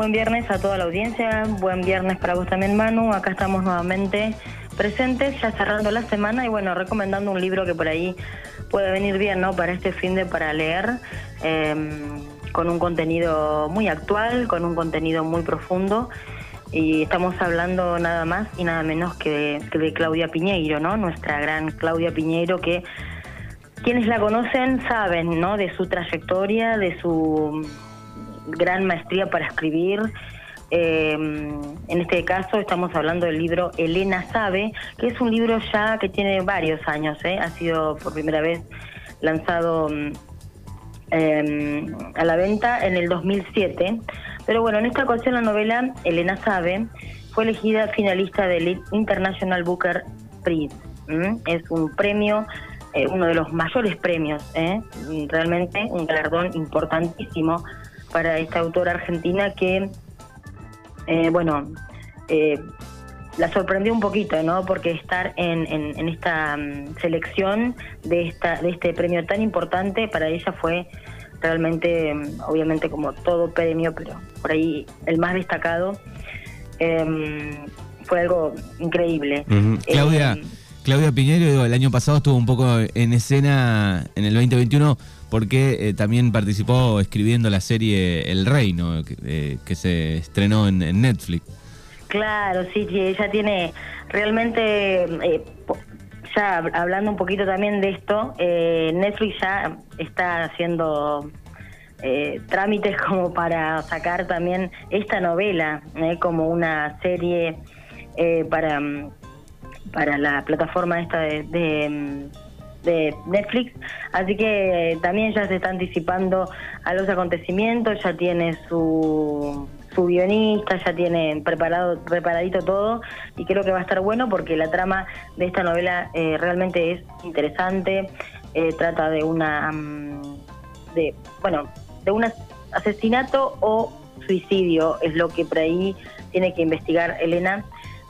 Buen viernes a toda la audiencia, buen viernes para vos también Manu, acá estamos nuevamente presentes, ya cerrando la semana y bueno, recomendando un libro que por ahí puede venir bien, ¿no? Para este fin de para leer, em, con un contenido muy actual, con un contenido muy profundo y estamos hablando nada más y nada menos que de, Claudia Piñeiro, ¿no? Nuestra gran Claudia Piñeiro que quienes la conocen saben, ¿no? De su trayectoria, de su gran maestría para escribir. Eh, en este caso estamos hablando del libro Elena Sabe, que es un libro ya que tiene varios años, ¿eh? ha sido por primera vez lanzado eh, a la venta en el 2007. Pero bueno, en esta ocasión la novela Elena Sabe fue elegida finalista del International Booker Prize. Es un premio uno de los mayores premios, realmente un galardón importantísimo para esta autora argentina que, eh, bueno, eh, la sorprendió un poquito, ¿no? Porque estar en, en, esta mm, selección de, esta, de este premio tan importante para ella fue realmente, mm, obviamente como todo premio, pero por ahí el más destacado, em, fue algo increíble. Claudia, em, Claudia Piñero, el año pasado estuvo un poco en escena en el 2021 porque eh, también participó escribiendo la serie El Reino, que, eh, se estrenó en, Netflix. Claro, sí, ella tiene realmente, eh, ya hablando un poquito también de esto, Netflix ya está haciendo trámites como para sacar también esta novela como una serie para, para la plataforma esta de de Netflix, así que eh, también ya se está anticipando a los acontecimientos, ya tiene su, su guionista, ya tiene preparado preparadito todo y creo que va a estar bueno porque la trama de esta novela eh, realmente es interesante, eh, trata de una mm, de bueno de un asesinato o suicidio es lo que por ahí tiene que investigar Elena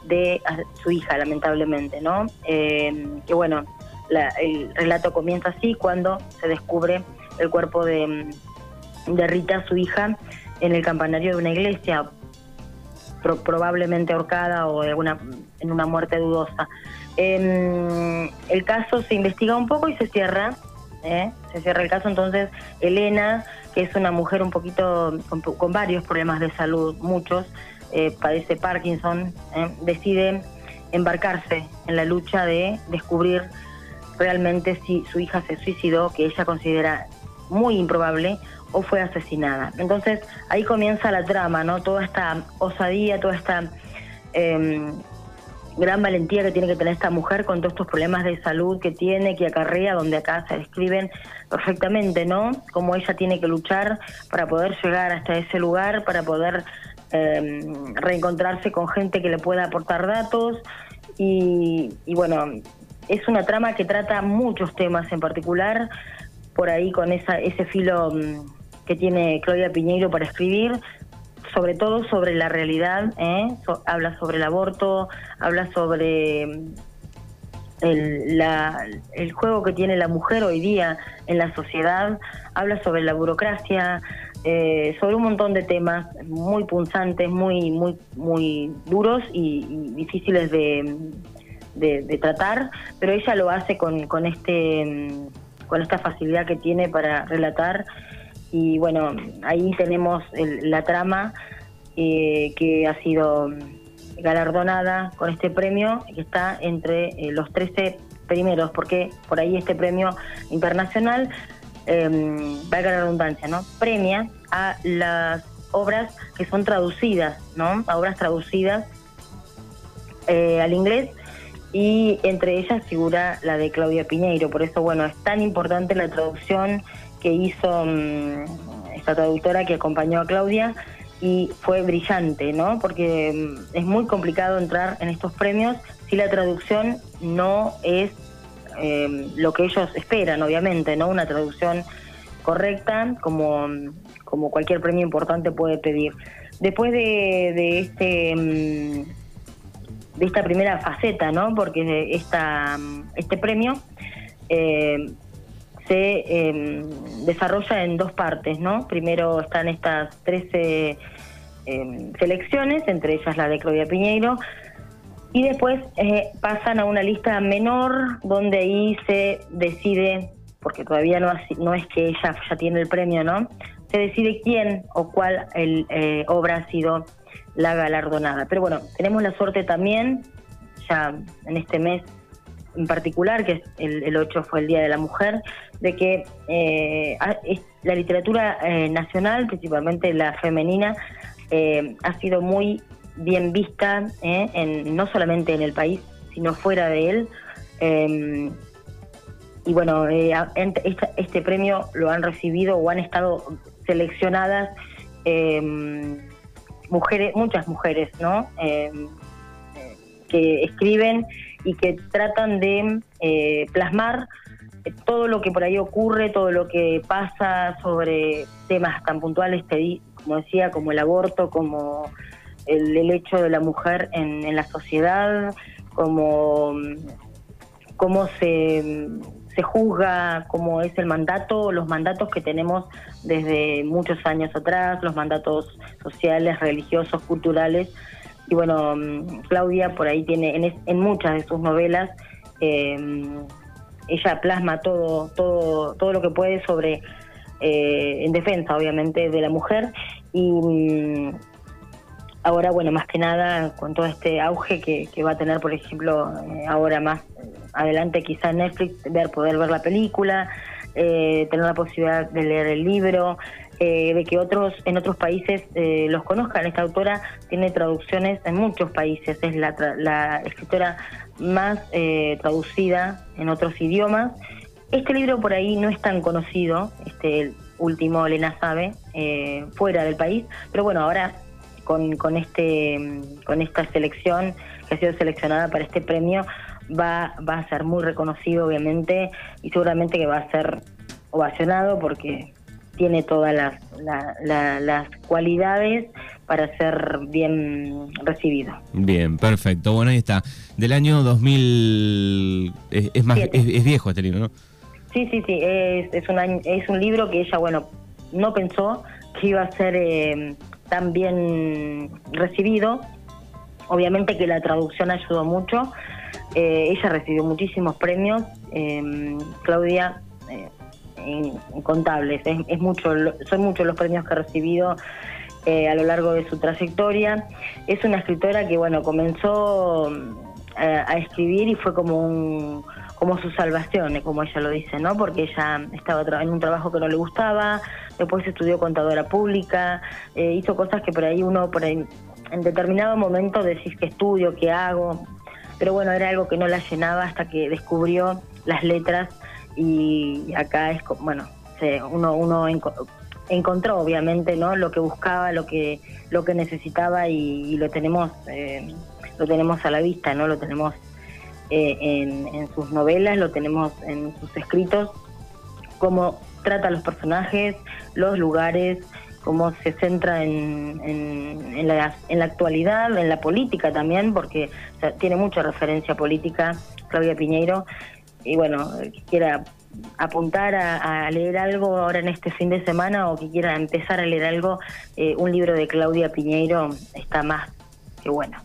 de su hija lamentablemente, ¿no? que bueno el relato comienza así cuando se descubre el cuerpo de, de Rita, su hija, en el campanario de una iglesia, probablemente ahorcada o alguna, en una muerte dudosa. Em, el caso se investiga un poco y se cierra. ¿eh? Se cierra el caso, entonces Elena, que es una mujer un poquito con, varios problemas de salud, muchos, eh, padece Parkinson, ¿eh? decide embarcarse en la lucha de descubrir realmente si su hija se suicidó, que ella considera muy improbable, o fue asesinada. Entonces ahí comienza la trama, ¿no? Toda esta osadía, toda esta em, gran valentía que tiene que tener esta mujer con todos estos problemas de salud que tiene, que acarrea, donde acá se describen perfectamente, ¿no? Cómo ella tiene que luchar para poder llegar hasta ese lugar, para poder em, reencontrarse con gente que le pueda aportar datos. Y, y bueno, es una trama que trata muchos temas en particular, por ahí con esa, ese filo mm, que tiene Claudia Piñeiro para escribir, sobre todo sobre la realidad, ¿eh? habla sobre el aborto, habla sobre mm, el, el juego que tiene la mujer hoy día en la sociedad, habla sobre la burocracia, eh, sobre un montón de temas muy punzantes, muy, muy, muy duros y difíciles de, de, tratar, pero ella lo hace con, con, este, con esta facilidad que tiene para relatar. Y bueno, ahí tenemos la trama eh, que ha sido galardonada con este premio, que está entre eh, los 13 primeros, porque por ahí este premio internacional, eh, valga la redundancia, ¿no? Premia a las obras que son traducidas, ¿no? A obras traducidas eh, al inglés y entre ellas figura la de Claudia Piñeiro. Por eso, bueno, es tan importante la traducción que hizo mm, esta traductora que acompañó a Claudia y fue brillante, ¿no? Porque mm, es muy complicado entrar en estos premios si la traducción no es em, lo que ellos esperan, obviamente, ¿no? Una traducción correcta, como, como cualquier premio importante puede pedir. Después de, de este mm, de esta primera faceta, ¿no? Porque esta, este premio eh, se em, desarrolla en dos partes, ¿no? Primero están estas 13 em, selecciones, entre ellas la de Claudia Piñeiro, y después eh, pasan a una lista menor donde ahí se decide, porque todavía no, no es que ella ya tiene el premio, ¿no? Se decide quién o cuál el, eh, obra ha sido la galardonada. Pero bueno, tenemos la suerte también, ya en este mes en particular, que el, el 8 fue el Día de la Mujer, de que eh, la literatura eh, nacional, principalmente la femenina, eh, ha sido muy bien vista, en, no solamente en el país, sino fuera de él. Em, y bueno, este, este, premio lo han recibido o han estado seleccionadas em, mujeres, muchas mujeres, ¿no? Em, que escriben y que tratan de eh, plasmar todo lo que por ahí ocurre, todo lo que pasa sobre temas tan puntuales, como decía, como el aborto, como el, hecho de la mujer en, la sociedad, como cómo se, se juzga, cómo es el mandato, los mandatos que tenemos desde muchos años atrás, los mandatos sociales, religiosos, culturales, y bueno, Claudia por ahí tiene en, muchas de sus novelas, em, ella plasma todo, todo, todo lo que puede sobre, eh, en defensa obviamente de la mujer. Y ahora, bueno, más que nada con todo este auge que, va a tener, por ejemplo, eh, ahora más adelante quizá Netflix, ver, poder ver la película, eh, tener la posibilidad de leer el libro, eh, de que otros en otros países eh, los conozcan. Esta autora tiene traducciones en muchos países, es la, escritora más eh, traducida en otros idiomas. Este libro por ahí no es tan conocido, este último Elena sabe, fuera del país, pero bueno, ahora con, con, este, con esta selección que ha sido seleccionada para este premio, va, va a ser muy reconocido obviamente y seguramente que va a ser ovacionado porque tiene todas las, las cualidades para ser bien recibido. Bien, perfecto. Bueno, ahí está. Del año 2000 es, más es, viejo este libro, ¿no? Sí, sí, sí. Es, es, un es un libro que ella, bueno, no pensó que iba a ser eh, tan bien recibido. Obviamente que la traducción ayudó mucho. Eh, ella recibió muchísimos premios. Eh, Claudia incontables. Es, mucho, son muchos los premios que ha recibido eh, a lo largo de su trayectoria. Es una escritora que, bueno, comenzó eh, a escribir y fue como un como su salvación, eh, como ella lo dice, ¿no? Porque ella estaba en un trabajo que no le gustaba, después estudió contadora pública, hizo cosas que por ahí uno, por ahí, en determinado momento decís que estudio, que hago, pero bueno, era algo que no la llenaba hasta que descubrió las letras y acá es bueno uno uno encontró obviamente no lo que buscaba lo que lo que necesitaba y, lo tenemos eh, lo tenemos a la vista no lo tenemos eh, en, sus novelas lo tenemos en sus escritos cómo trata a los personajes los lugares cómo se centra en, en, la, en la actualidad, en la política también, porque tiene mucha referencia política, Claudia Piñeiro, y bueno, quiera apuntar a, leer algo ahora en este fin de semana o que quiera empezar a leer algo, eh, un libro de Claudia Piñeiro está más que bueno.